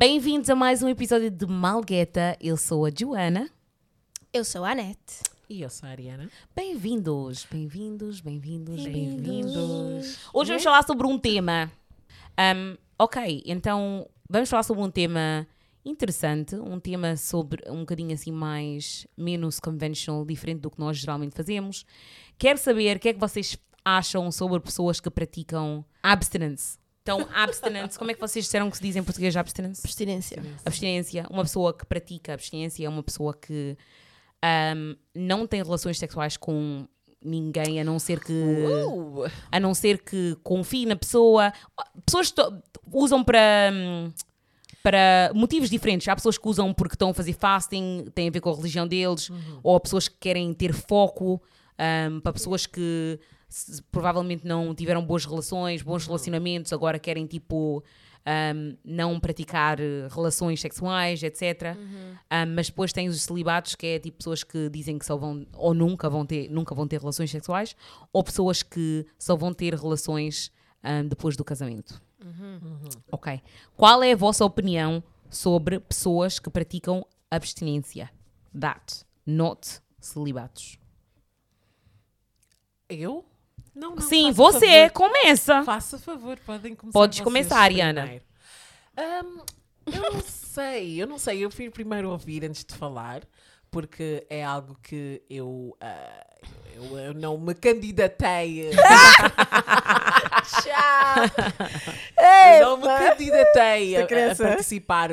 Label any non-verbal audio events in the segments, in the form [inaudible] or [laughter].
Bem-vindos a mais um episódio de Malgueta. Eu sou a Joana. Eu sou a Anete. E eu sou a Ariana. Bem-vindos, bem-vindos, bem-vindos, Bem-vindos. Hoje vamos falar sobre um tema. Um, ok, então vamos falar sobre um tema interessante, um tema sobre um bocadinho assim mais menos conventional, diferente do que nós geralmente fazemos. Quero saber o que é que vocês acham sobre pessoas que praticam abstinence. Então, abstinence, como é que vocês disseram que se diz em português abstinence? Abstinência. Abstinência, uma pessoa que pratica abstinência é uma pessoa que ahm, não tem relações sexuais com ninguém, a não ser que Uh! a não ser que confie na pessoa. Pessoas to- usam para para motivos diferentes. Há pessoas que usam porque estão a fazer fasting, tem a ver com a religião deles, ou há pessoas que querem ter foco, hum, para pessoas que provavelmente não tiveram boas relações, bons relacionamentos, agora querem tipo hum, não praticar eh, relações sexuais, etc. Hum, mas depois tem os celibatos, que é tipo pessoas que dizem que só vão ou nunca vão ter, nunca vão ter relações sexuais, ou pessoas que só vão ter relações hum, depois do casamento. Ok. Qual é a vossa opinião sobre pessoas que praticam abstinência? That, not celibatos. Eu? Não, não. Sim, você, favor. começa. Faça favor, podem começar. Podes começar, Ariana. Ahm, eu não sei, eu não sei. Eu prefiro primeiro ouvir antes de falar, porque é algo que eu, ah, eu, eu não me candidatei. [laughs] eu não me candidatei a, a participar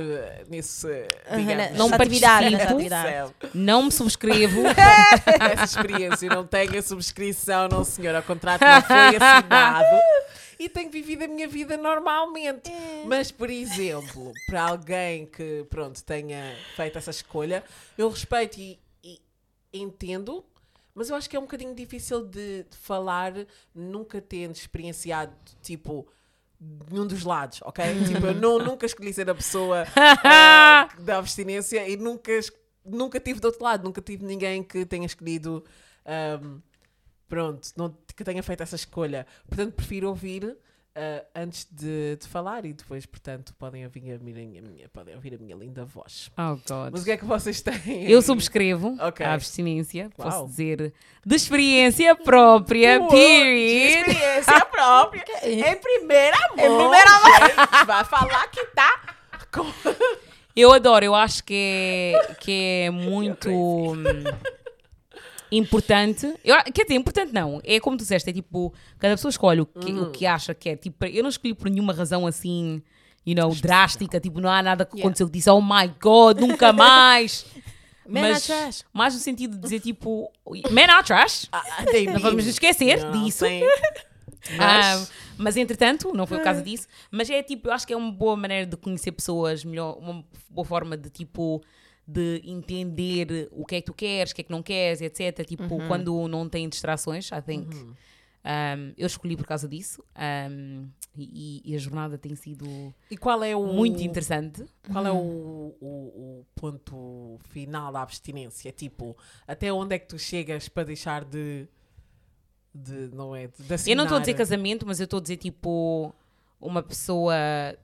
nesse. digamos, Não participo. Não me subscrevo. [laughs] essa experiência. Não tenho a subscrição, não senhor. O contrato não foi assinado. E tenho vivido a minha vida normalmente. Mas, por exemplo, para alguém que, pronto, tenha feito essa escolha, eu respeito e, e entendo, mas eu acho que é um bocadinho difícil de, de falar, nunca tendo experienciado, tipo, nenhum dos lados, ok? [laughs] tipo, eu não, nunca escolhi ser a pessoa ah, [laughs] da abstinência e nunca, nunca tive do outro lado, nunca tive ninguém que tenha escolhido, ahm, pronto, não, que tenha feito essa escolha. Portanto, prefiro ouvir ah, antes de, de falar e depois, portanto, podem ouvir a minha, a minha- podem ouvir a minha linda voz. Oh, God. Mas o que é que vocês têm? Eu subscrevo Ok. a abstinência. Posso Uau. dizer de experiência própria, Uou, period. De experiência [laughs] própria. em primeira mão. Em primeira mão. Vai falar que tá. com- Eu adoro, eu acho que é, que é muito importante. Eu, quer dizer, importante não. É como tu disseste, é tipo, cada pessoa escolhe o que, o que acha que é. Tipo, eu não escolhi por nenhuma razão assim, you know, drástica. Tipo, não há nada que Yeah. aconteceu que disse, oh my god, nunca mais. [laughs] Man Mas trash. mais no sentido de dizer tipo, man are trash. Ah, Não vamos esquecer Não, disso. [laughs] Ah, Mas, mas entretanto, não foi o caso disso. Mas é tipo, eu acho que é uma boa maneira de conhecer pessoas, melhor, uma boa forma de tipo de entender o que é que tu queres, o que é que não queres, etc. Tipo, quando não tem distrações, I think. Um, eu escolhi por causa disso um, e, e a jornada tem sido e qual é o. muito interessante. Qual é o, o, o ponto final da abstinência? Tipo, até onde é que tu chegas para deixar de. de não é? De, Eu não estou a dizer casamento, mas eu estou a dizer tipo uma pessoa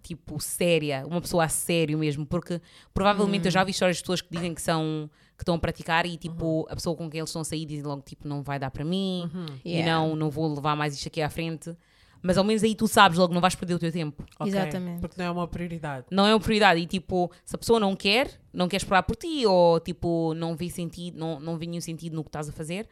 tipo séria, uma pessoa a sério mesmo, porque provavelmente eu já vi histórias de pessoas que dizem que são que estão a praticar e tipo a pessoa com quem eles estão a sair dizem logo tipo não vai dar para mim e Yeah. não não vou levar mais isto aqui à frente. Mas ao menos aí tu sabes logo, não vais perder o teu tempo. Ok, Exatamente. Porque não é uma prioridade. Não é uma prioridade. E tipo, se a pessoa não quer, não quer esperar por ti, ou tipo, não vê sentido, não, não vê nenhum sentido no que estás a fazer,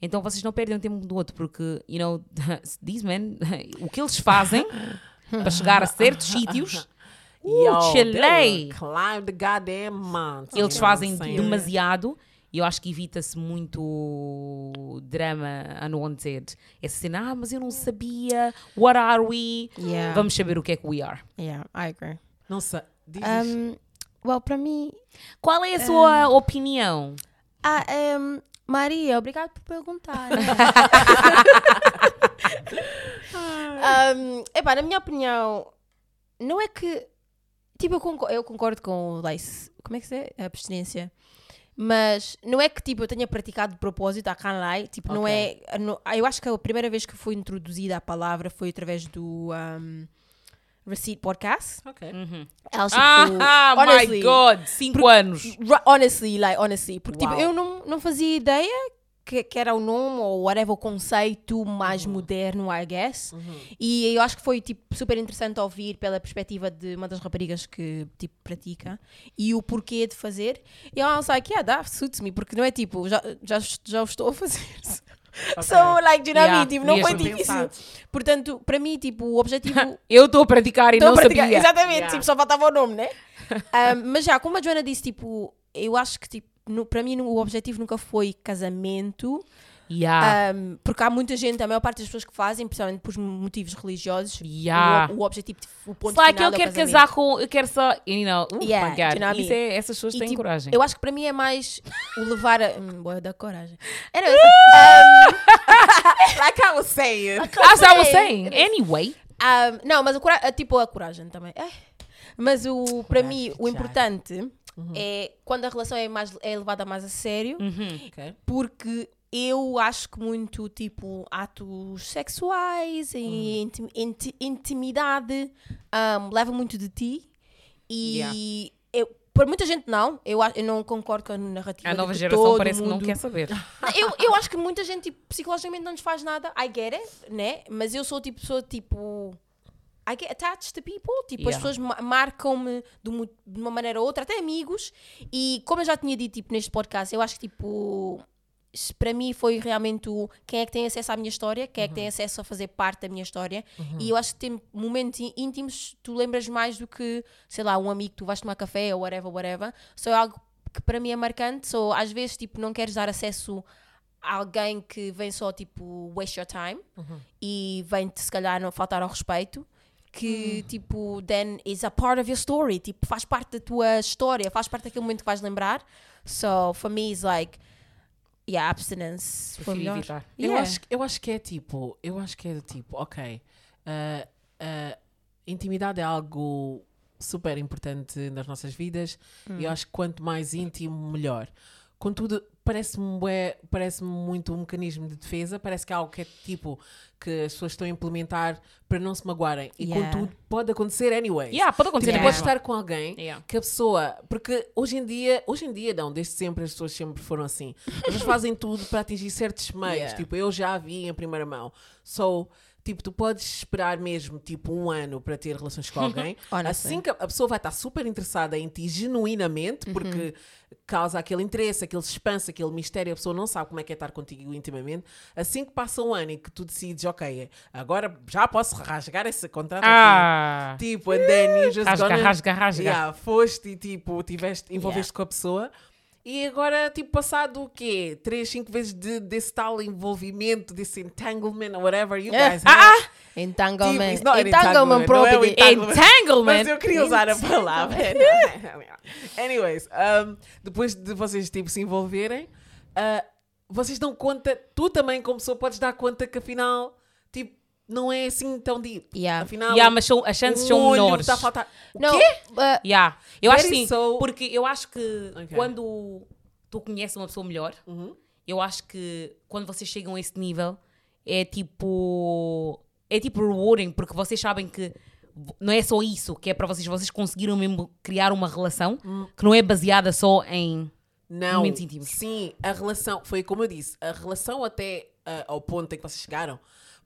então vocês não perdem o tempo um do outro, porque, you know, [laughs] these men, [laughs] o que eles fazem [laughs] [laughs] para chegar a certos sítios, [laughs] Yo, uh, Chile! Climb the goddamn mountain. Eles fazem demasiado e eu acho que evita-se muito drama unwanted. Essa cena, ah, mas eu não sabia, what are we? Yeah. Vamos saber o que é que we are. Yeah, I agree. Não sei. Diz Um, well, para mim. Qual é a sua opinião? Ah, um, Maria, obrigado por perguntar. [laughs] um, epá, na minha opinião, não é que. Tipo, eu concordo, eu concordo com o Lace. Como é que se é? A abstinência. Mas não é que tipo, eu tenha praticado de propósito a canlai, tipo, não Ok. é. não- eu acho que a primeira vez que foi introduzida a palavra foi através do um, Receipt Podcast. Ok. Elas, tipo, Ah, [laughs] my honestly, God! Cinco anos. Ru- Honestly, like, honestly. Porque, tipo, Uau. eu não, não fazia ideia que, que era o nome ou whatever, o conceito mais moderno, I guess. E eu acho que foi, tipo, super interessante ouvir pela perspectiva de uma das raparigas que, tipo, pratica e o porquê de fazer. E I was like, yeah, that suits me. Porque não é, tipo, já, já, já o estou a fazer. So, like, you know Yeah? Tipo, não foi difícil. Portanto, para mim, tipo, o objetivo [laughs] Eu estou a praticar e Estou não a praticar. sabia. Exatamente, Yeah. tipo, só faltava o nome, né? [laughs] Ah, mas já, como a Joana disse, tipo, eu acho que, tipo, no- para mim o objetivo nunca foi casamento, Yeah. um, porque há muita gente, a maior parte das pessoas que fazem, principalmente por motivos religiosos, Yeah. o, o objetivo, o ponto It's like, final eu o quero casamento. casar com. Eu quero só. You know, oh Yeah, you know Isso é, essas pessoas E, têm tipo, coragem. Eu acho que para mim é mais o levar a. Hum, boa da coragem. Anyways, um, [laughs] Like I was saying. As I was saying. Anyway. um, não, mas a coragem, tipo a coragem também. Mas o, para mim, o já. Importante é quando a relação é, mais, é levada mais a sério. Ok. porque eu acho que muito tipo atos sexuais e intim- inti- intimidade um, leva muito de ti e eu para muita gente não eu, eu não concordo com a narrativa A nova que geração parece que não mundo- quer saber. [laughs] eu, eu acho que muita gente tipo, psicologicamente não nos faz nada I get it, né? mas eu sou tipo pessoa tipo I get attached to people, tipo, as Yeah. pessoas ma- marcam-me de, de uma maneira ou outra, até amigos, e como eu já tinha dito tipo, neste podcast, eu acho que tipo para mim foi realmente o quem é que tem acesso à minha história, quem é que tem acesso a fazer parte da minha história, e eu acho que tem momentos íntimos tu lembras mais do que, sei lá, um amigo que tu vais tomar café ou whatever, whatever, só é algo que para mim é marcante, só às vezes tipo não queres dar acesso a alguém que vem só tipo waste your time e vem-te se calhar não faltar ao respeito que tipo then is a part of your story tipo faz parte da tua história faz parte daquele momento que vais lembrar so for me is like yeah abstinence foi melhor evitar. Eu, Yeah. acho, eu acho que é tipo, eu acho que é do tipo, ok, ah, ah, intimidade é algo super importante nas nossas vidas e eu acho que quanto mais íntimo, melhor. Contudo, parece-me parece-me muito um mecanismo de defesa, parece que é algo que é tipo que as pessoas estão a implementar para não se magoarem. E Yeah. contudo, pode acontecer anyway. Yeah, pode acontecer Tipo, na podes mesma. estar com alguém Yeah. que a pessoa. Porque hoje em dia, hoje em dia não, desde sempre as pessoas sempre foram assim. Elas fazem tudo para atingir certos meios. [laughs] Yeah. Tipo, eu já vi em primeira mão. So, tipo, tu podes esperar mesmo tipo um ano para ter relações com [laughs] alguém. Assim que a a pessoa vai estar super interessada em ti genuinamente, porque causa aquele interesse, aquele suspense, aquele mistério, a pessoa não sabe como é que é estar contigo intimamente. Assim que passa um ano e que tu decides, ok, agora já posso rasgar esse contrato aqui. Ah! Tipo, and then you just Rasga, gonna... rasga, rasga. Yeah, foste e tipo, tiveste, envolveste com a pessoa. E agora, tipo, passado o quê? Três, cinco vezes de, desse tal envolvimento, desse entanglement, whatever you guys [laughs] Ah, have. Tipo, entanglement it's not an entanglement entanglement, é entanglement. Entanglement! Mas eu queria usar a palavra. [laughs] Anyways, um, depois de vocês tipo, se envolverem, uh, vocês dão conta, tu também como pessoa podes dar conta que afinal, tipo, não é assim tão deep. Yeah. Afinal, Yeah, mas são, as chances um são menores. A faltar. O não quê? uh, Yeah. Eu acho sim, so- porque eu acho que Ok. quando tu conheces uma pessoa melhor, Uhum. eu acho que quando vocês chegam a esse nível, é tipo. É tipo rewarding, porque vocês sabem que não é só isso, que é para vocês, vocês conseguiram mesmo criar uma relação Hum. que não é baseada só em. Não, Momentos íntimos. sim, a relação, foi como eu disse, a relação até ah, ao ponto em que vocês chegaram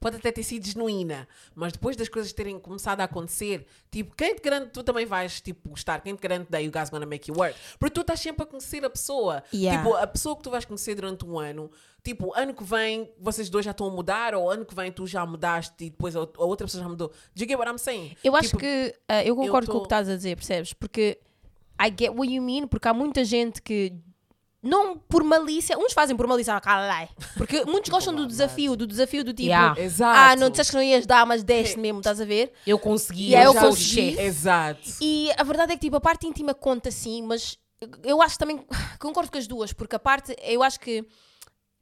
pode até ter sido genuína, mas depois das coisas terem começado a acontecer, tipo, quem te garante tu também vais, tipo, gostar? Quem te garante that you guys gonna make you work? Porque tu estás sempre a conhecer a pessoa. Yeah. Tipo, a pessoa que tu vais conhecer durante um ano, tipo, ano que vem vocês dois já estão a mudar, ou ano que vem tu já mudaste e depois a outra pessoa já mudou. Do you get what I'm saying? Eu acho Tipo, que uh, eu concordo tô- com o que estás a dizer, percebes? Porque I get what you mean, porque há muita gente que não por malícia, uns fazem por malícia, ah, cala lá. Porque [laughs] muitos gostam do desafio, do desafio do tipo, Yeah. Exato. ah, não disseste que não ias dar, mas deste mesmo, estás a ver? Eu consegui, Yeah, eu o consegui. chefe. Exato. E a verdade é que tipo, a parte íntima conta sim, mas eu acho também, [laughs] concordo com as duas, porque a parte, eu acho que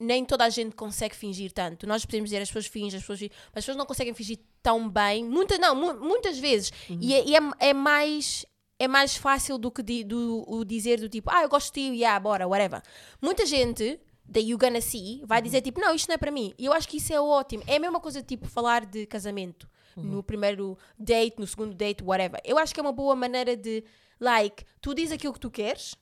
nem toda a gente consegue fingir tanto. Nós podemos dizer as pessoas fingem, as pessoas fingem, mas as pessoas não conseguem fingir tão bem. Muitas, não, mu- muitas vezes. E, é, e é, é mais é mais fácil do que di- do, o dizer do tipo, ah, eu gosto de ti, yeah, bora, whatever. Muita gente that you gonna see vai dizer tipo, não, isto não é para mim. E eu acho que isso é ótimo. É a mesma coisa tipo falar de casamento. no primeiro date, no segundo date, whatever. Eu acho que é uma boa maneira de, like, tu dizes aquilo que tu queres,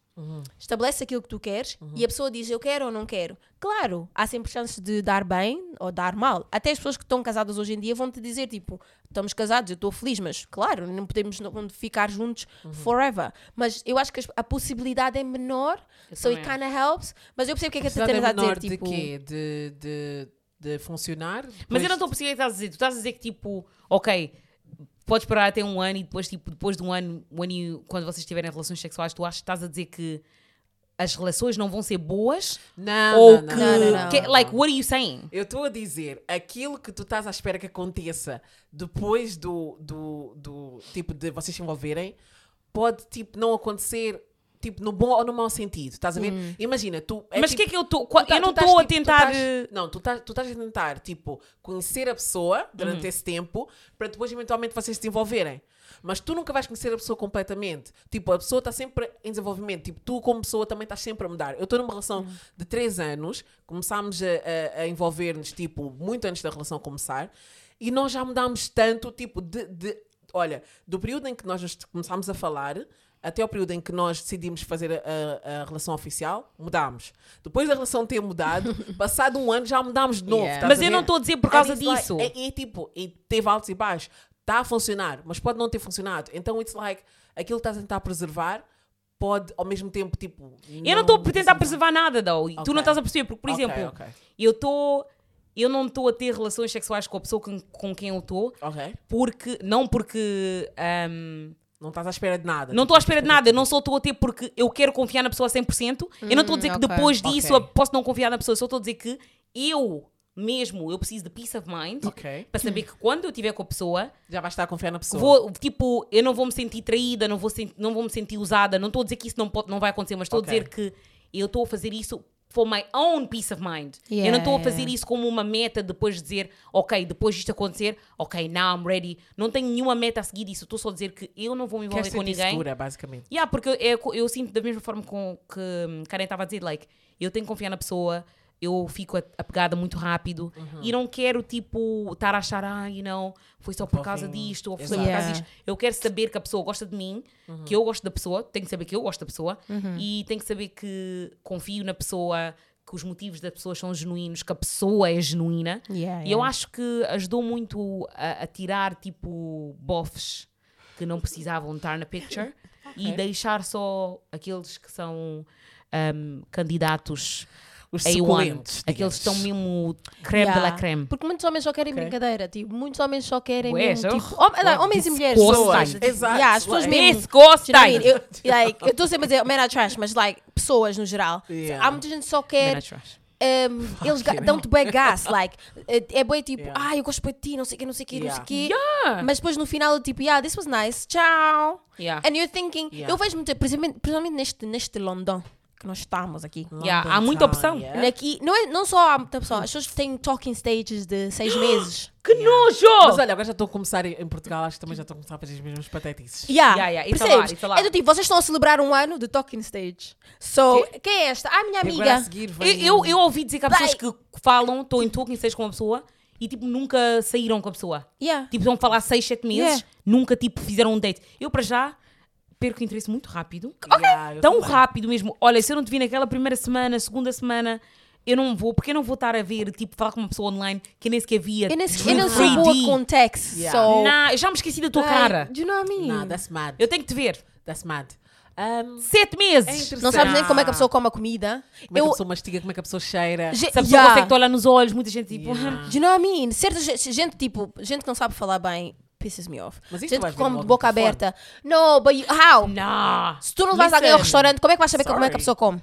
estabelece aquilo que tu queres e a pessoa diz eu quero ou não quero. Claro, há sempre chances de dar bem ou dar mal. Até as pessoas que estão casadas hoje em dia vão te dizer tipo, estamos casados, eu estou feliz, mas claro, não podemos não ficar juntos forever. Mas eu acho que a possibilidade é menor, so it também kind of helps. Mas eu percebo o que é que a Tatiana é está a dizer, tipo, de quê? De, de, de funcionar? Mas eu não estou a perceber o que estás a dizer. Tu estás a dizer que tipo, ok, podes parar até um ano e depois, tipo, depois de um ano, um ano e- quando vocês tiverem relações sexuais, tu achas, estás a dizer que as relações não vão ser boas? Não, ou não, não, que. Não, não, não, que- não. like, what are you saying? Eu estou a dizer, aquilo que tu estás à espera que aconteça depois do, do, do tipo de vocês se envolverem, pode tipo não acontecer tipo no bom ou no mau sentido. Estás a ver? Imagina, tu. é Mas o tipo- que é que eu estou. tá- Eu não estou a tipo, tentar. eh, não, tu estás, tu estás a tentar, tipo, conhecer a pessoa durante Uhum. esse tempo para depois eventualmente vocês se desenvolverem. Mas tu nunca vais conhecer a pessoa completamente. Tipo, a pessoa está sempre em desenvolvimento. Tipo, tu como pessoa também estás sempre a mudar. Eu estou numa relação Uhum. de 3 anos, começámos a, a- a envolver-nos, tipo, muito antes da relação começar, e nós já mudámos tanto, tipo, de, de- olha, do período em que nós começámos a falar até ao período em que nós decidimos fazer a, a- relação oficial, mudámos. Depois da relação ter mudado, [laughs] passado um ano já mudámos de novo. Yeah. Mas eu não estou a dizer por causa And it's like- disso. é, é tipo, e teve altos e baixos. Está a funcionar, mas pode não ter funcionado. Então, it's like, aquilo que estás a tentar preservar pode, ao mesmo tempo, tipo... Eu não estou a tentar preservar nada, though. E Tu não estás a perceber, porque, por Ok, exemplo, ok. eu estou. Eu não estou a ter relações sexuais com a pessoa com, com quem eu estou, porque. Não porque. ahm, Não estás à espera de nada. não estou à espera de nada, eu não só estou a ter porque eu quero confiar na pessoa a 100%. eu não estou a dizer que ok. depois disso Ok. eu posso não confiar na pessoa, só estou a dizer que eu mesmo, eu preciso de peace of mind Ok. para saber que quando eu estiver com a pessoa, Já vais estar a confiar na pessoa. vou, tipo, eu não vou me sentir traída, não vou, não vou me sentir usada. Não estou a dizer que isso não, pode, não vai acontecer, mas estou Ok. a dizer que eu estou a fazer isso for my own peace of mind. eu Yeah, não estou a fazer yeah. isso como uma meta depois de dizer, ok, depois disto acontecer, ok, now I'm ready. Não tenho nenhuma meta a seguir disso. Estou só a dizer que eu não vou me envolver Queres com ninguém. segura, basicamente. Yeah, porque eu, eu, eu sinto da mesma forma com que Karen estava a dizer, like, eu tenho que confiar na pessoa, eu fico apegada muito rápido Uhum. e não quero, tipo, estar a achar, ah, you know, foi só por causa disto, ou foi Exato. por causa disto. Eu quero saber que a pessoa gosta de mim, Uhum. que eu gosto da pessoa, tenho que saber que eu gosto da pessoa e tenho que saber que confio na pessoa, que os motivos da pessoa são genuínos, que a pessoa é genuína. Yeah, E eu acho que ajudou muito a, a tirar, tipo, bofs que não precisavam estar na picture [laughs] e deixar só aqueles que são um, candidatos Os A1, suculentos. aqueles que estão mesmo creme de la Yeah. creme. Porque muitos homens só querem Ok. brincadeira, tipo, muitos homens só querem Ué, mesmo, tipo, hom- não, homens e mulheres. Disgusting. pessoas, Exato. Yeah, as pessoas Like- mesmo. I mean? Eu like, estou sempre a dizer men are trash, mas like, pessoas no geral. Yeah. Há muita gente que só quer. Um, eles dão-te bem gas, [laughs] like, é é bem tipo, Yeah. ah, eu gosto de ti, não sei o que, não sei o que, não sei o Yeah. que. Yeah. Mas depois no final, tipo, yeah, this was nice, tchau. Yeah. And you're thinking, Yeah. eu vejo muito, principalmente, principalmente neste, neste London que nós estamos aqui. Yeah, há muita opção. yeah. Aqui, não, é, não só há muita pessoa, as pessoas têm talking stages de seis [gasps] meses. Que nojo! Mas olha, agora já estou a começar em Portugal, acho que também já estou a começar a fazer as mesmas patetices. Yeah, Yeah, yeah, it's a percebes? lot, it's a lot. É do tipo, vocês estão a celebrar um ano de talking stage. So, quem é esta? Ah, minha E agora a amiga. seguir Eu, vem... eu, eu ouvi dizer que há pessoas que falam, estou em talking stage com uma pessoa e tipo nunca saíram com a pessoa. Yeah. Tipo, vão falar 6, 7 meses, Yeah. nunca tipo fizeram um date. Eu para já perco interesse muito rápido. Yeah, eu Tão também. rápido mesmo. Olha, se eu não te vi naquela primeira semana, segunda semana, eu não vou, porque eu não vou estar a ver, tipo, falar com uma pessoa online que eu nem sequer via. Eu, nem, eu não sou boa 3D. com text, Yeah. so... Nah, eu já me esqueci da tua like, cara. Do you know what I mean? Nah, that's mad. Eu tenho que te ver. That's mad. Um, Sete é meses. interessante. Não sabes nem como é que a pessoa come a comida. Como é que eu, a pessoa mastiga, como é que a pessoa cheira. Ge- Se a pessoa Yeah. consegue te olhar nos olhos, muita gente tipo. Yeah. Do you know what I mean? Certa ge- gente, tipo, gente que não sabe falar bem, pisses me off. Mas gente que come de boca aberta. No, but you, how? Não. Se tu não vais alguém ao Listen. restaurante, como é que vais saber como é que a pessoa come?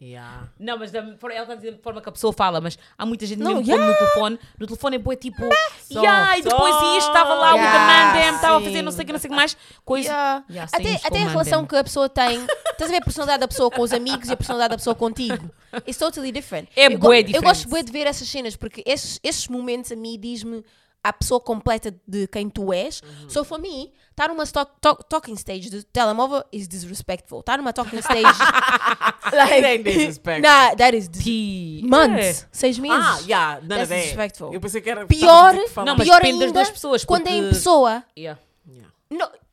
Yeah. Não, mas da, ela está a dizer de forma que a pessoa fala, mas há muita gente Não, mesmo yeah. no telefone. No telefone é boa tipo. Yeah, e depois isto, estava lá Yeah, o the man, estava a fazer não sei o que, não sei o que mais. Coisa. Yeah. Yeah, até até a relação que a pessoa tem. Estás a ver a personalidade da pessoa com os amigos e a personalidade da pessoa contigo. It's totally different. É eu, bué Eu diferente. gosto bué de ver essas cenas porque esses, esses momentos a mim diz-me a pessoa completa de quem tu és. Uhum. So for me, estar numa stock- to- talking stage do telemóvel is disrespectful. Estar numa talking stage. [laughs] It ain't disrespectful. [laughs] Nah, that is dis- months, É. seis meses. Ah, yeah, none That's disrespectful. Eu pensei que era. Pior, Não, mas pior depende das ainda, duas pessoas, quando é em porque- pessoa. Yeah. Yeah.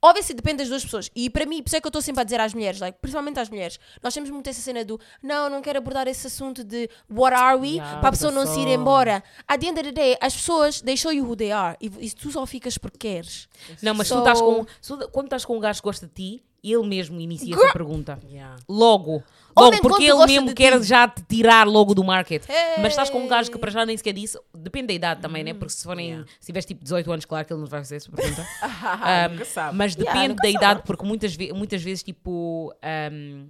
Obviamente depende das duas pessoas. E para mim, por isso é que eu estou sempre a dizer às mulheres, like, principalmente às mulheres, nós temos muito essa cena do não, não quero abordar esse assunto de what are we, Yeah, para a pessoa não se ir embora. At the end of the day, as pessoas, show you who they are. E, e tu só ficas porque queres. Não, mas So- tu estás com. Quando estás com um gajo que gosta de ti, ele mesmo inicia essa pergunta. Yeah. Logo. Logo, porque ele mesmo quer ti. já te tirar logo do market. Hey. Mas estás com um gajo que para já nem sequer disse. Depende da idade também, né? Porque se forem. Yeah. Se tiveres tipo 18 anos, claro que ele não vai fazer essa pergunta. [laughs] Ah, Um, nunca sabe. Mas Yeah, depende nunca da sabe. idade, porque muitas, ve muitas vezes, tipo. um,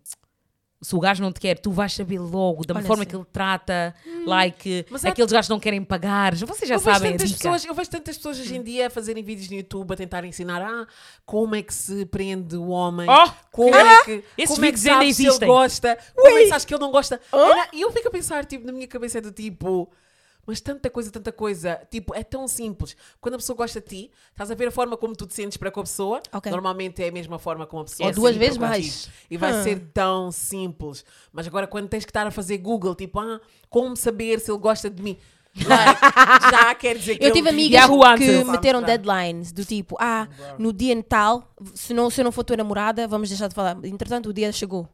se o gajo não te quer, tu vais saber logo da Olha, forma sim. que ele trata, like, Mas aqueles gajos não querem pagar. Vocês já eu, sabem tantas dica. pessoas, eu vejo tantas pessoas hoje em dia a fazerem vídeos no YouTube a tentar ensinar ah, como é que se prende o homem, Oh! como é que, Esses como é que sabes se ele gosta, como é que sabes que ele não gosta. E eu fico a pensar, tipo, na minha cabeça é do tipo. Mas tanta coisa, tanta coisa, tipo, é tão simples. Quando a pessoa gosta de ti, estás a ver a forma como tu te sentes para com a pessoa. Ok. Normalmente é a mesma forma como a pessoa Ou se duas sente vezes mais. E vai Hum. ser tão simples. Mas agora, quando tens que estar a fazer Google, tipo, ah, como saber se ele gosta de mim? Like, [laughs] já quer dizer que Eu é tive amigas que Answers. meteram deadlines do tipo, ah, no dia tal, se, não, se eu não for tua namorada, vamos deixar de falar. Entretanto, o dia chegou.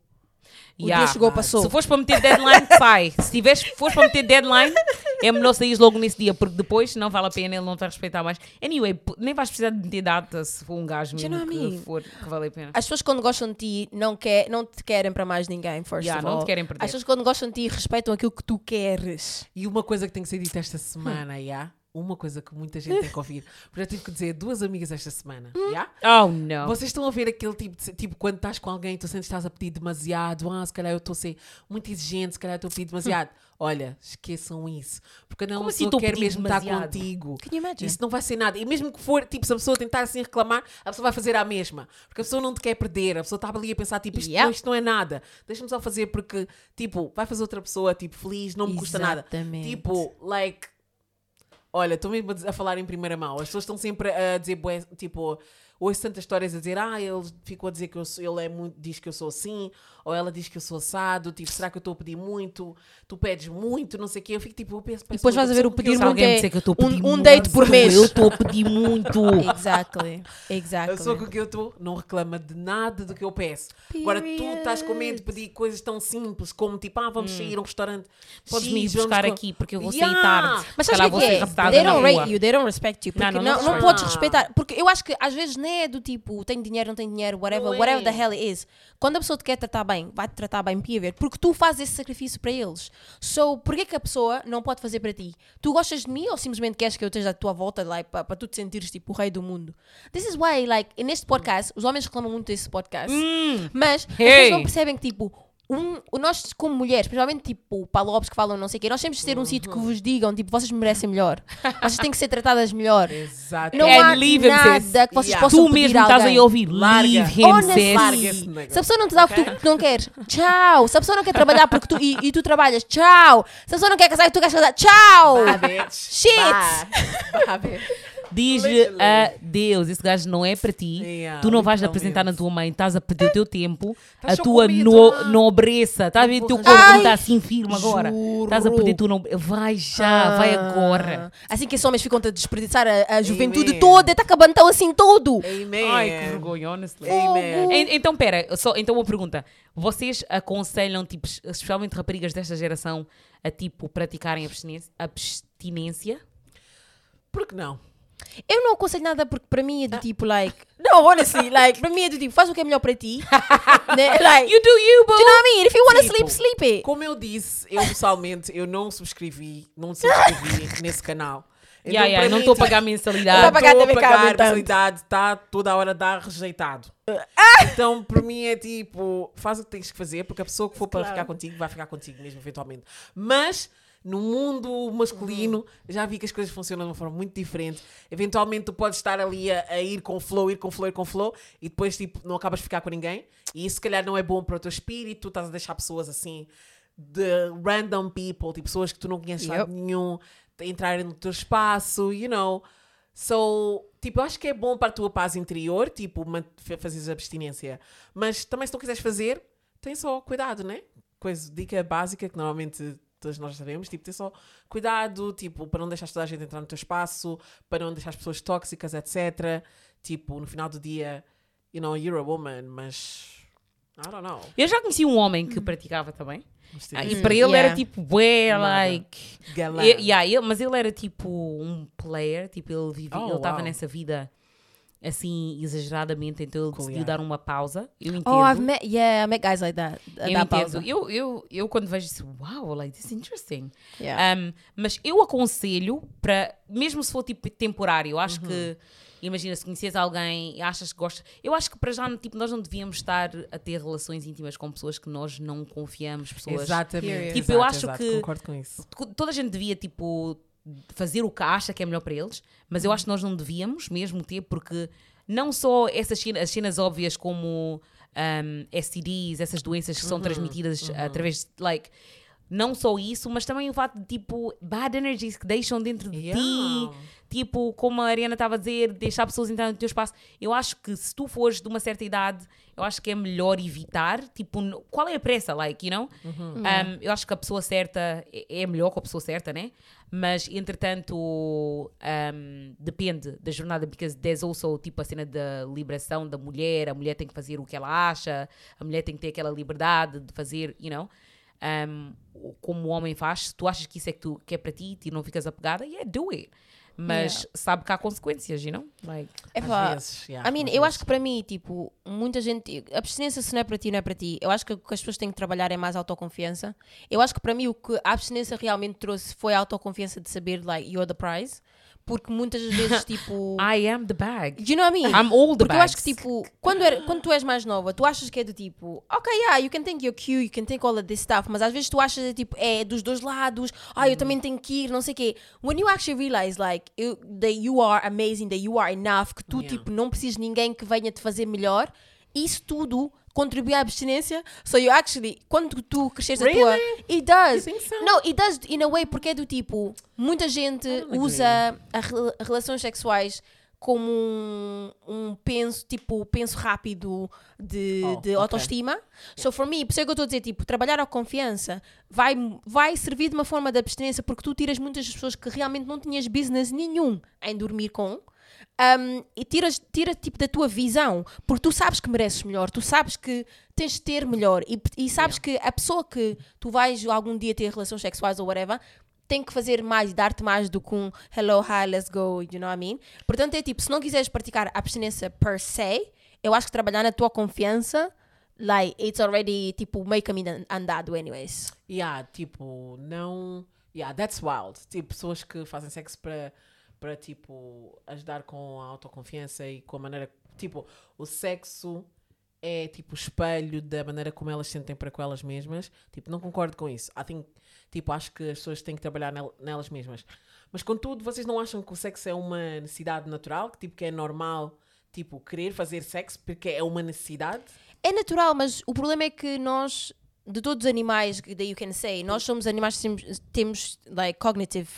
O Yeah. dia chegou, passou. Se fores para meter deadline, [laughs] sai. Se tiveres, fores para meter deadline, é melhor sair logo nesse dia, porque depois não vale a pena, ele não te respeitar mais. Anyway, nem vais precisar de meter data se for um gajo mesmo não é que amigo. for, que vale a pena. As pessoas quando gostam de ti não, quer, não te querem para mais ninguém, first Yeah, não te querem perder. As pessoas quando gostam de ti respeitam aquilo que tu queres. E uma coisa que tem que ser dita esta semana, yeah? Uma coisa que muita gente tem que ouvir. Porque já tive que dizer duas amigas esta semana. yeah? Oh, não. Vocês estão a ver aquele tipo de. Tipo, quando estás com alguém, tu sentes que estás a pedir demasiado. Ah, se calhar eu estou a ser muito exigente, se calhar eu estou a pedir demasiado. Olha, esqueçam isso. Porque não Como uma assim pessoa estou a quer mesmo estar demasiado? contigo. Can you imagine? Isso não vai ser nada. E mesmo que for, tipo, se a pessoa tentar assim reclamar, a pessoa vai fazer a mesma. Porque a pessoa não te quer perder. A pessoa está ali a pensar, tipo, isto, Yeah. não, isto não é nada. Deixa-me só fazer porque, tipo, vai fazer outra pessoa, tipo, feliz, não me custa nada. Exatamente. Tipo, like. Olha, estou mesmo a falar em primeira mão. As pessoas estão sempre a dizer, tipo, ouço tantas histórias a dizer, ah, ele ficou a dizer que eu sou, ele é muito, diz que eu sou assim, ou ela diz que eu sou assado, tipo, será que eu estou a pedir muito? Tu pedes muito, não sei o quê. Eu fico tipo, eu penso, E depois vais a ver o pedir alguém muito me é disser que eu estou a pedir um, um muito, date por mês. Eu estou a pedir muito. [laughs] Exactly. Exactly. pessoa com quem eu estou não reclama de nada do que eu peço. Agora tu estás com medo de pedir coisas tão simples como tipo, ah, vamos sair a um restaurante. X, vamos buscar aqui porque eu vou sair Yeah! tarde. Mas sabes o que é? raptada They don't rate you, they don't respect you. Porque Não, não, não não, podes respeitar. Porque eu acho que às vezes nem é do tipo, tenho dinheiro, não tenho dinheiro, whatever, é. whatever the hell it is. Quando a pessoa te quer tratar bem, vai-te tratar bem, period. Porque tu fazes esse sacrifício para eles. So, porquê que a pessoa não pode fazer para ti? Tu gostas de mim ou simplesmente queres que eu esteja à tua volta like, para tu te sentires tipo o rei do mundo? This is why, like, neste podcast, os homens reclamam muito desse podcast. Mas as pessoas Hey. não percebem que, tipo, um, nós como mulheres, principalmente tipo palopes que falam não sei o quê, nós temos de ter um sítio que vos digam, tipo, vocês merecem melhor. Vocês têm que ser tratadas melhor. Exato. Não And há leave him, nada sis. que vocês Yeah. possam Tu pedir mesmo a estás alguém. aí a ouvir. Larga. Leave him, Honestly. Larga sis. esse negócio. Se a pessoa não te dá o que tu não queres, tchau. Se a pessoa não quer trabalhar porque tu, e, e tu trabalhas, tchau. Se a pessoa não quer casar e tu queres casar, tchau. Bye, bitch. Shit. Bye. Bye, bitch. Diz-lhe Literally. a Deus, esse gajo não é para ti. Yeah, tu não vais apresentar na tua mãe, estás a perder o teu tempo, Estás a tua no, ah. nobreza. Estás a ver o teu corpo como está assim firme agora. Estás a perder tu não. Vai já, vai agora. Ah, Assim que esses homens ficam a desperdiçar a, a juventude Amen. toda, está acabando tão assim todo. Amen. Ai, que vergonha, honestly. Amen. En- Então, pera, só, então uma pergunta. Vocês aconselham, tipo, especialmente raparigas desta geração, a tipo praticarem abstinência? abstinência? Por que não? Eu não aconselho nada porque para mim é do tipo, like, não, honestly, [laughs] like, para mim é do tipo, faz o que é melhor para ti. [laughs] né? Like, You do you, boo! do you know what I mean? If you want to Tipo, sleep, sleep it. Como eu disse, eu pessoalmente, eu não subscrevi, não subscrevi [laughs] nesse canal. Então, Yeah, yeah, para não mim, estou a tipo, pagar mensalidade. Tá pagar Estou a TV pagar mensalidade, está toda a hora dar rejeitado. Então, para mim é tipo, faz o que tens que fazer, porque a pessoa que for para Claro. ficar contigo, vai ficar contigo mesmo, eventualmente. Mas, no mundo masculino, já vi que as coisas funcionam de uma forma muito diferente. Eventualmente, tu podes estar ali a, a ir com flow, ir com flow, ir com flow, e depois, tipo, não acabas de ficar com ninguém. E isso, se calhar, não é bom para o teu espírito, tu estás a deixar pessoas assim, de random people, tipo, pessoas que tu não conheces Yep. nenhum, entrarem no teu espaço, you know. So, tipo, eu acho que é bom para a tua paz interior, tipo, fazeres abstinência. Mas também se não quiseres fazer, tem só cuidado, né? Coisa, dica básica que normalmente todos nós sabemos, tipo, tem só cuidado, tipo, para não deixar toda a gente entrar no teu espaço, para não deixar as pessoas tóxicas, etc. Tipo, no final do dia, you know, you're a woman, mas I don't know. Eu já conheci um homem que praticava também. Ah, tipo, e para ele yeah. era tipo, bué, like. galã. E- yeah, ele- mas ele era tipo um player, tipo, ele vivia, Oh, ele estava wow. nessa vida assim exageradamente, então ele decidiu dar uma pausa. Eu entendo. Oh, I've met, yeah, I met guys like that. eu entendo. pausa. Eu, eu, eu quando vejo isso, wow, like, this is interesting. Yeah. Um, mas eu aconselho para, mesmo se for tipo temporário, eu acho que, imagina, se conheces alguém e achas que gosta, eu acho que para já, tipo, nós não devíamos estar a ter relações íntimas com pessoas que nós não confiamos, pessoas. Exatamente. Tipo, eu exato, acho exato, que- Concordo com isso. Toda a gente devia, tipo, fazer o que acha que é melhor para eles, mas eu acho que nós não devíamos mesmo ter, porque não só essas cenas, as cenas óbvias como um, STDs, essas doenças que são transmitidas através de, like, não só isso, mas também o fato de, tipo, bad energies que deixam dentro de Yeah. ti, tipo, como a Ariana estava a dizer, deixar pessoas entrar no teu espaço. Eu acho que se tu fores de uma certa idade, eu acho que é melhor evitar, tipo, qual é a pressa, like, you know? Um, eu acho que a pessoa certa é é melhor com a pessoa certa, né? Mas, entretanto, um, depende da jornada, because there's also, tipo, a cena da liberação da mulher, a mulher tem que fazer o que ela acha, a mulher tem que ter aquela liberdade de fazer, you know? Um, como o homem faz, se tu achas que isso é que, tu, que é para ti e não ficas apegada, yeah, do it. Mas sabe que há consequências, you know? Like, É Às vezes, yeah, I mean, às eu vezes. acho que para mim, tipo, muita gente. Abstinência, se não é para ti, não é para ti. Eu acho que o que as pessoas têm que trabalhar é mais autoconfiança. Eu acho que para mim o que a abstinência realmente trouxe foi a autoconfiança de saber, like, you're the prize. Porque muitas vezes, tipo. [laughs] I am the bag. Do you know what I mean? I'm all the Porque eu acho que, bags. tipo, quando, era- quando tu és mais nova, tu achas que é do tipo, ok, yeah, you can think you're cute, you can think all of this stuff, mas às vezes tu achas, tipo, é dos dois lados, ah, eu também tenho que ir, não sei o quê. When you actually realize, like, you, that you are amazing, that you are enough, que tu, Yeah. tipo, não precisas de ninguém que venha te fazer melhor, isso tudo contribui à abstinência. So you actually, quando tu cresceres a tua... Really? It does. So? No, it does in a way, porque é do tipo, muita gente usa a rela- relações sexuais como um, um penso, tipo, penso rápido de, Oh, de autoestima. So for me, por isso é que eu estou a dizer, tipo, trabalhar a confiança vai, vai servir de uma forma de abstinência porque tu tiras muitas pessoas que realmente não tinhas business nenhum em dormir com. Um, e tiras, tira tipo da tua visão, porque tu sabes que mereces melhor, tu sabes que tens de ter melhor e, e sabes que a pessoa que tu vais algum dia ter relações sexuais ou whatever tem que fazer mais, dar-te mais do que um hello, hi, let's go, you know what I mean? Portanto, é tipo, se não quiseres praticar abstinência per se, eu acho que trabalhar na tua confiança, like, it's already, tipo, meio caminho andado, anyways. Yeah, tipo, não. Yeah, that's wild. Tipo, pessoas que fazem sexo para, para tipo, ajudar com a autoconfiança e com a maneira. Tipo, o sexo é tipo espelho da maneira como elas sentem para com elas mesmas. Tipo, não concordo com isso. I think, tipo, acho que as pessoas têm que trabalhar nel- nelas mesmas. Mas contudo, vocês não acham que o sexo é uma necessidade natural? Que tipo, que é normal, tipo, querer fazer sexo porque é uma necessidade? É natural, mas o problema é que nós, de todos os animais that you can say, nós somos animais que temos, temos like cognitive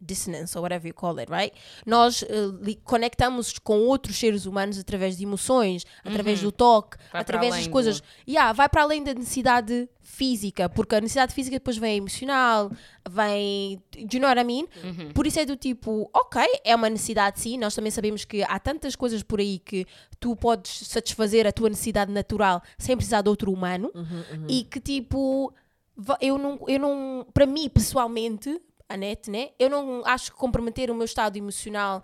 dissonance or whatever you call it, right? Nós li- conectamos com outros seres humanos através de emoções, através do toque, Uhum. Vai através das coisas. do- Yeah, vai para além da necessidade física, porque a necessidade física depois vem emocional, vem. Do you know what I mean? Uhum. Por isso é do tipo, ok, é uma necessidade sim, nós também sabemos que há tantas coisas por aí que tu podes satisfazer a tua necessidade natural sem precisar de outro humano e que tipo, eu não, eu não, para mim pessoalmente, a net, né? Eu não acho que comprometer o meu estado emocional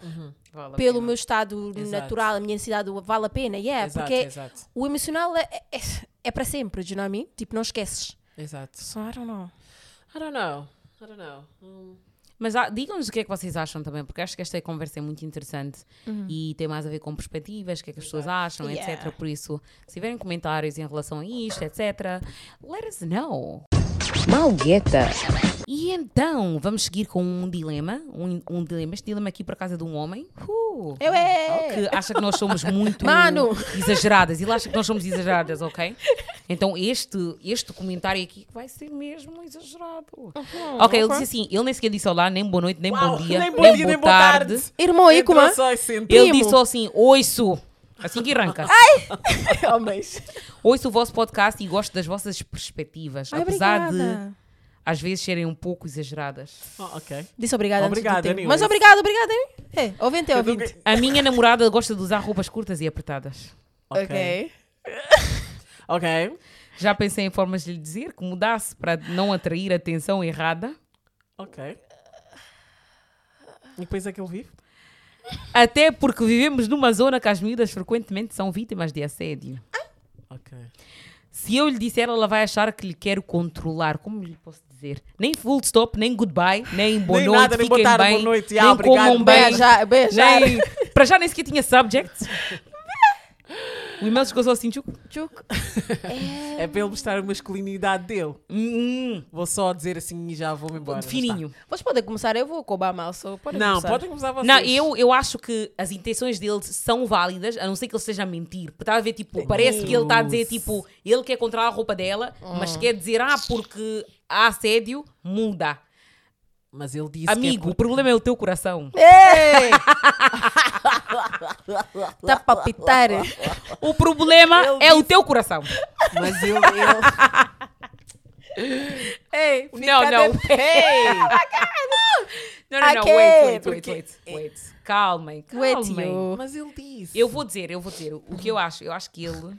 Vale a pelo meu estado Exato. natural, a minha necessidade vale a pena, yeah, exato, porque exato. o emocional é, é, é para sempre, do you know what I mean? Tipo, não esqueces. Exato. So I don't know. I don't know. I don't know. Hum. Mas ah, digam-nos o que é que vocês acham também, porque acho que esta conversa é muito interessante e tem mais a ver com perspectivas, o que é que as pessoas acham, Yeah. etc. Por isso, se tiverem comentários em relação a isto, etc., let us know. Malgueta. E então, vamos seguir com um dilema. Um, um dilema. Este dilema aqui, por acaso, é de um homem. Uh, Eu é! que acha que nós somos muito Mano! exageradas. Ele acha que nós somos exageradas, ok? Então este, este comentário aqui vai ser mesmo exagerado. ok, ele disse assim, ele nem sequer disse olá, nem boa noite, nem Uau, bom dia, [laughs] nem bom dia, nem boa tarde. Irmão, aí como é? e. Ele disse só assim, oiço, assim que arranca. [laughs] Homens. [laughs] Ouço o vosso podcast e gosto das vossas perspectivas, Ai, apesar de obrigada. às vezes serem um pouco exageradas. Ah, ok. Disse obrigada. tempo. anyways. Mas obrigado, obrigado, hein? É, ouvinte é ouvinte. A minha namorada gosta de usar roupas curtas e apertadas. Ok. [laughs] Ok. Já pensei em formas de lhe dizer que mudasse para não atrair a atenção errada. Ok. E depois é que ele vive? Até porque vivemos numa zona que as miúdas frequentemente são vítimas de assédio. Ok. Se eu lhe disser, ela vai achar que lhe quero controlar. Como lhe posso dizer? Nem full stop, nem goodbye, nem boa Nem noite, nada, nem boa bem, boa noite, nem ah, obrigado, comam bem. Beijar, beijar. Nem, para já nem sequer tinha subjects. [laughs] O e-mail chegou só assim, tchuc. Tchuc. É para ele mostrar a masculinidade dele. Hum, Vou só dizer assim e já vou-me embora. fininho. Vocês podem começar, eu vou cobrar mal, só podem. Não, começar. podem começar vocês. Não, eu, eu acho que as intenções dele são válidas, a não ser que ele esteja a mentir. Porque está a ver, tipo, parece que ele está a dizer, tipo, ele quer controlar a roupa dela, mas quer dizer, ah, porque há assédio, muda. Mas ele disse Amigo, que o problema é o teu coração. Ei! [laughs] Está a palpitar. O problema Ele é o teu coração. é. Mas ele... ele... Ei, Não, não. de- Ei! Não, não, não, Ok, wait, wait, wait, wait, wait. Calmem, Wait, calmem. you. Mas ele disse. Eu vou dizer, eu vou dizer o que eu acho. Eu acho que ele.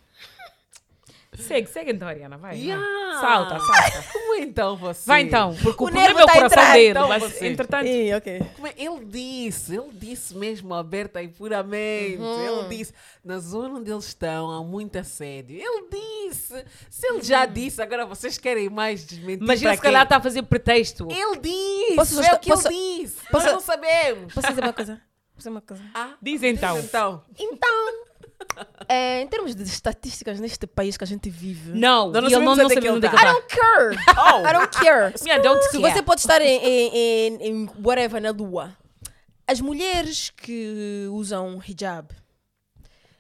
Segue, segue então, Ariana, vai. vai. Yeah. Salta, salta. [laughs] Como então você? Vai então, porque o, O problema é o tá a coração entrar, dele. então, mas, você. entretanto, Ih, ok. Como é? Ele disse, ele disse mesmo aberta e puramente. Uhum. Ele disse, na zona onde eles estão há muito assédio. Ele disse. Se ele já disse, agora vocês querem mais desmentir mas ele se calhar está a fazer pretexto. Ele disse, Posso- é o que posso- ele disse. posso- Nós não sabemos. Posso dizer uma coisa? Posso dizer uma coisa? Ah, Diz então. então. Então, [laughs] é, em termos de estatísticas neste país que a gente vive, Não, Nós não sabemos não onde é que ele I don't care. Oh. I don't care. [laughs] Yeah, don't Se care. você pode estar em, em, em, em whatever na lua, as mulheres que usam hijab,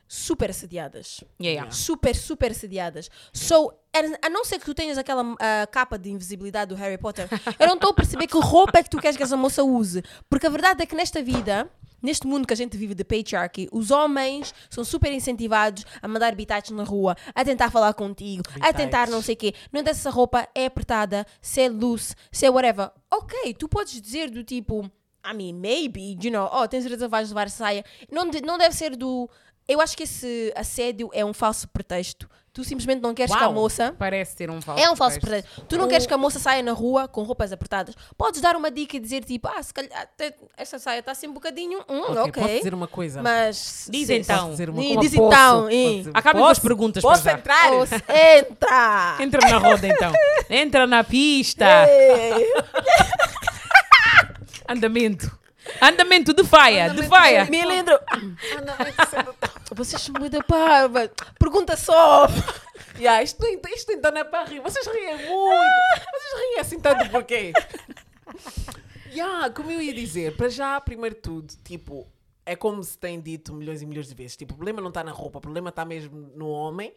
super assediadas. Yeah, yeah. Super, super assediadas. So, a não ser que tu tenhas aquela ah, capa de invisibilidade do Harry Potter, eu não estou a perceber que roupa é que tu queres que essa moça use. Porque a verdade é que nesta vida, neste mundo que a gente vive de patriarchy, os homens são super incentivados a mandar bitites na rua, a tentar falar contigo, a tentar Bitites. não sei o quê. Não interessa se a roupa é apertada, se é loose, se é whatever. Ok, tu podes dizer do tipo, I mean, maybe, you know, oh, tens certeza que vais levar saia. Não, de- não deve ser do. Eu acho que esse assédio é um falso pretexto. Tu simplesmente não queres que a Uau, moça. Parece ser um falso. É um falso pretexto. pretexto. Tu não queres que a moça saia na rua com roupas apertadas. Podes dar uma dica e dizer tipo, ah, se calhar essa saia está assim um bocadinho. Hum, Ok, ok. posso dizer uma coisa? Mas. Diz sim, então. Posso dizer uma diz Posso, então. Posso ih. dizer- Acabem com as Posso- perguntas Posso entrar? Ouça, [laughs] Entra! Entra na roda então. [laughs] Entra na pista. [laughs] Andamento. Andamento de faia, de faia. Milindro! Vai ser- Vocês são muito parva. Pergunta só. [laughs] Yeah, isto, isto então não é para rir. Vocês riem muito. Vocês riem assim tanto porquê? yeah, como eu ia dizer, para já, primeiro de tudo, tipo, é como se tem dito milhões e milhões de vezes. Tipo, o problema não está na roupa, o problema está mesmo no homem.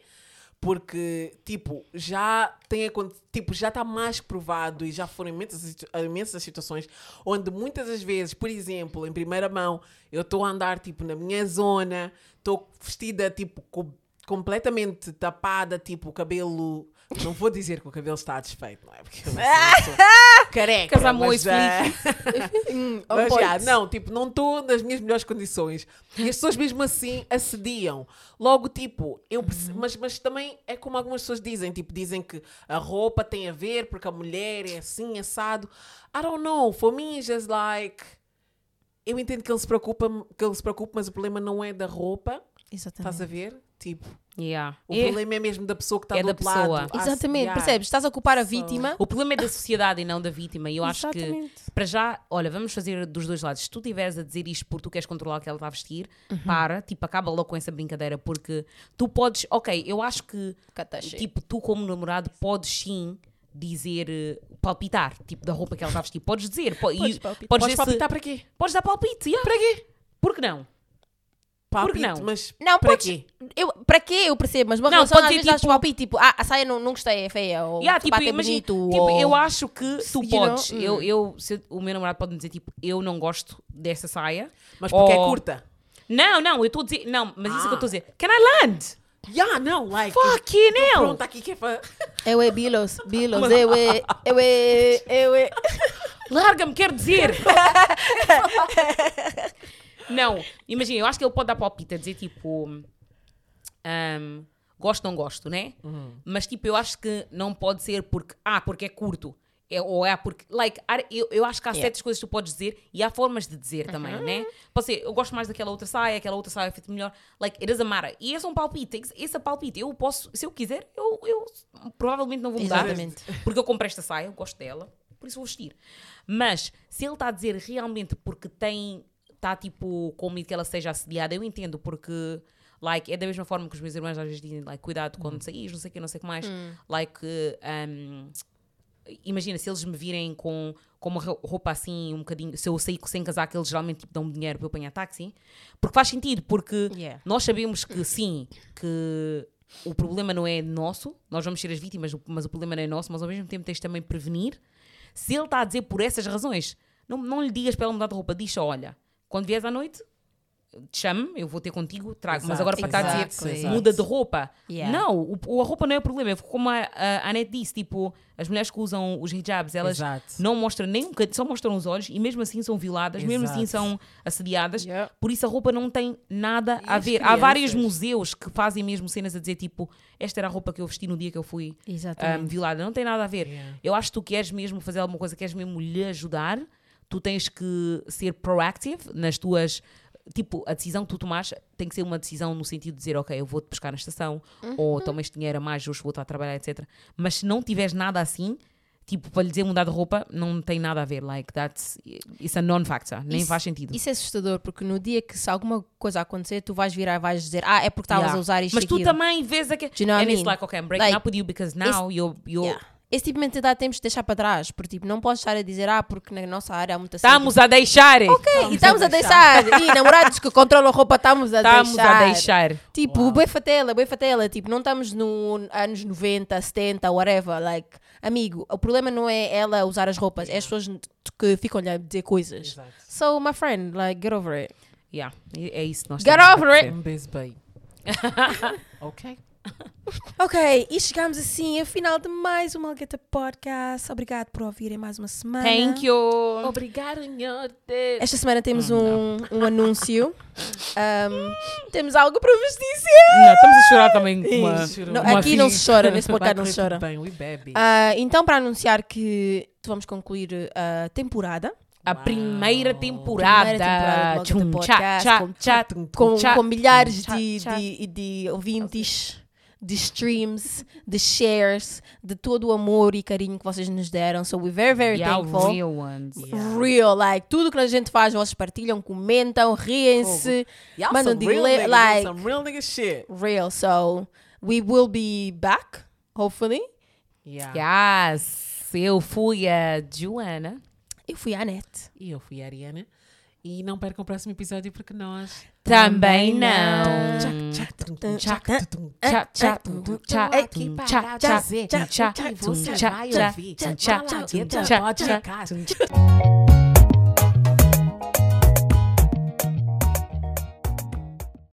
Porque, tipo, já tem tipo, já está mais provado e já foram imensas, imensas situações onde muitas das vezes, por exemplo, em primeira mão, eu estou a andar, tipo, na minha zona, estou vestida, tipo, com- completamente tapada, tipo, cabelo... Não vou dizer que o cabelo está desfeito, não é? Porque eu sou, [laughs] careca, mas, [laughs] Hum, on mas já, não, tipo, não estou nas minhas melhores condições. E as pessoas mesmo assim assediam. Logo, tipo, eu perce- mas, mas também é como algumas pessoas dizem, tipo, dizem que a roupa tem a ver porque a mulher é assim, assado. I don't know, for me it's just like... Eu entendo que ele se preocupa, que ele se preocupa, mas o problema não é da roupa, Exatamente. estás a ver? Tipo, Yeah. o É- problema é mesmo da pessoa que está É do da outro pessoa. lado. a Exatamente, percebes? Estás a culpar a vítima. O problema é da sociedade e não da vítima. E eu acho que, Exatamente. para já, olha, vamos fazer dos dois lados. Se tu estiveres a dizer isto porque tu queres controlar o que ela está a vestir, Uhum. para, tipo, acaba logo com essa brincadeira. Porque tu podes, ok, eu acho que, Catache. tipo, tu como namorado podes sim dizer, eh, palpitar, tipo, da roupa que ela está a vestir. Podes dizer. po- e Podes palpitar. Podes, Podes se- palpitar para quê? podes dar palpite, yeah. Para quê? Por que não? Palpite, não? mas Não, para podes- quê? Eu, para quê? Eu percebo, mas uma Não, relação pode às vezes dás tipo- palpite, tipo, ah, a saia não, não gostei, é feia, ou Yeah, tipo, sapato é imagina, bonito, tipo, ou... eu acho que tu You know? podes. Eu, Hum. eu, se o meu namorado pode me dizer, tipo, eu não gosto dessa saia. Mas porque é Ou- curta. Não, não, eu estou a dizer. Não, mas isso é que eu Ah. estou a dizer. Can I land? Yeah, não, like. Fucking hell! Pronto, aqui que é para. [laughs] Eu é Bilos, Bilos, eu é, eu é, eu é... Larga-me, quero dizer! [laughs] [laughs] não, imagina, eu acho que ele pode dar palpite a dizer tipo. ahm, gosto, não gosto, né? Mas tipo, eu acho que não pode ser porque. Ah, porque é curto. É, ou é porque. Like, eu, eu acho que há Yeah. certas coisas que tu podes dizer e há formas de dizer também, né? Pode ser, eu gosto mais daquela outra saia, aquela outra saia é feita melhor. Like, it doesn't matter. E esse é um palpite. Esse é palpite. Eu posso, se eu quiser, eu, eu provavelmente não vou mudar. Exatamente. Porque eu comprei esta saia, eu gosto dela, por isso vou vestir. Mas se ele está a dizer realmente porque tem, está tipo com medo que ela seja assediada, eu entendo, porque like, é da mesma forma que os meus irmãos às vezes dizem, like, cuidado quando saís, não sei o que, não sei o que mais. Like, um, imagina, se eles me virem com, com uma ro- roupa assim, um bocadinho, se eu sair sem casaco, eles geralmente tipo, dão-me dinheiro para eu apanhar táxi, porque faz sentido, porque Yeah. nós sabemos que sim, que o problema não é nosso, nós vamos ser as vítimas, mas o problema não é nosso, mas ao mesmo tempo tens de também prevenir. Se ele está a dizer por essas razões, não, não lhe digas para ela mudar de roupa, diz olha, quando vieres à noite, chame-me, eu vou ter contigo, trago, mas Exato, agora para estar a dizer, exato. muda de roupa. Yeah. Não, o, o- a roupa não é o problema, é como a, a Anete disse, tipo, as mulheres que usam os hijabs, elas Exato. não mostram nem um bocadinho, só mostram os olhos e mesmo assim são violadas, mesmo assim são assediadas. Yeah. Por isso a roupa não tem nada E a ver. Há vários crianças? museus que fazem mesmo cenas a dizer tipo, esta era a roupa que eu vesti no dia que eu fui um, violada. Não tem nada a ver. Yeah. Eu acho que tu queres mesmo fazer alguma coisa, queres mesmo lhe ajudar, tu tens que ser proactive nas tuas. Tipo, a decisão que tu tomas tem que ser uma decisão no sentido de dizer, ok, eu vou-te buscar na estação, ou toma este dinheiro a mais, hoje vou estar a trabalhar, etc. Mas se não tiveres nada assim, tipo, para lhe dizer mudar de roupa, não tem nada a ver. Like, that's, it's a non-factor. Nem Isso- faz sentido. Isso é assustador, porque no dia que se alguma coisa acontecer, tu vais virar e vais dizer, ah, é porque estavas Yeah. a usar isto Mas tu aquilo. também vês aquele. Do you know and I it's mean? like, okay, I'm breaking Like, up with you because now you're. you're Yeah. Esse tipo de mentalidade temos de deixar para trás, porque tipo, não podes estar a dizer, ah, porque na nossa área há muita Estamos a deixar. Ok, e estamos a deixar. E namorados que controlam a roupa, estamos a Estamos deixar. a deixar. Tipo, boi fatela, boi fatela. Tipo, não estamos no anos 90, 70, whatever. Like, amigo, o problema não é ela usar as roupas, é as pessoas que ficam-lhe a dizer coisas. Exato. So, my friend, like, get over it. Yeah, é isso nós Get over it. Um beijo bem. [laughs] ok. [laughs] Ok, e chegamos assim ao final de mais um Malgueta Podcast. Obrigado por ouvirem mais uma semana. Thank you. Obrigado, senhor. Esta semana temos um, um anúncio. [laughs] Um, temos algo para vos dizer. Não, estamos a chorar também com uma. Não, uma aqui não se chora, nesse podcast não se chora. bem, we bebe. Ah, então, para anunciar que vamos concluir a temporada A primeira temporada. Primeira temporada do Tchum, tchá, Podcast, tchá, com- tchá, com, com milhares de, de, de ouvintes, de streams, de shares, de todo o amor e carinho que vocês nos deram. So we're very, very Yeah, thankful. real ones. Yeah. Real, like, tudo que a gente faz, vocês partilham, comentam, riem-se. Mano, some de real niggas, like- some real nigga shit. Real. So we will be back, hopefully. Yeah. Yes. Eu fui a Joana. Eu fui a Anete. E eu fui a Ariana. E não percam o próximo episódio porque nós. Também não. Aqui para você vai ouvir. Malagueta Podcast.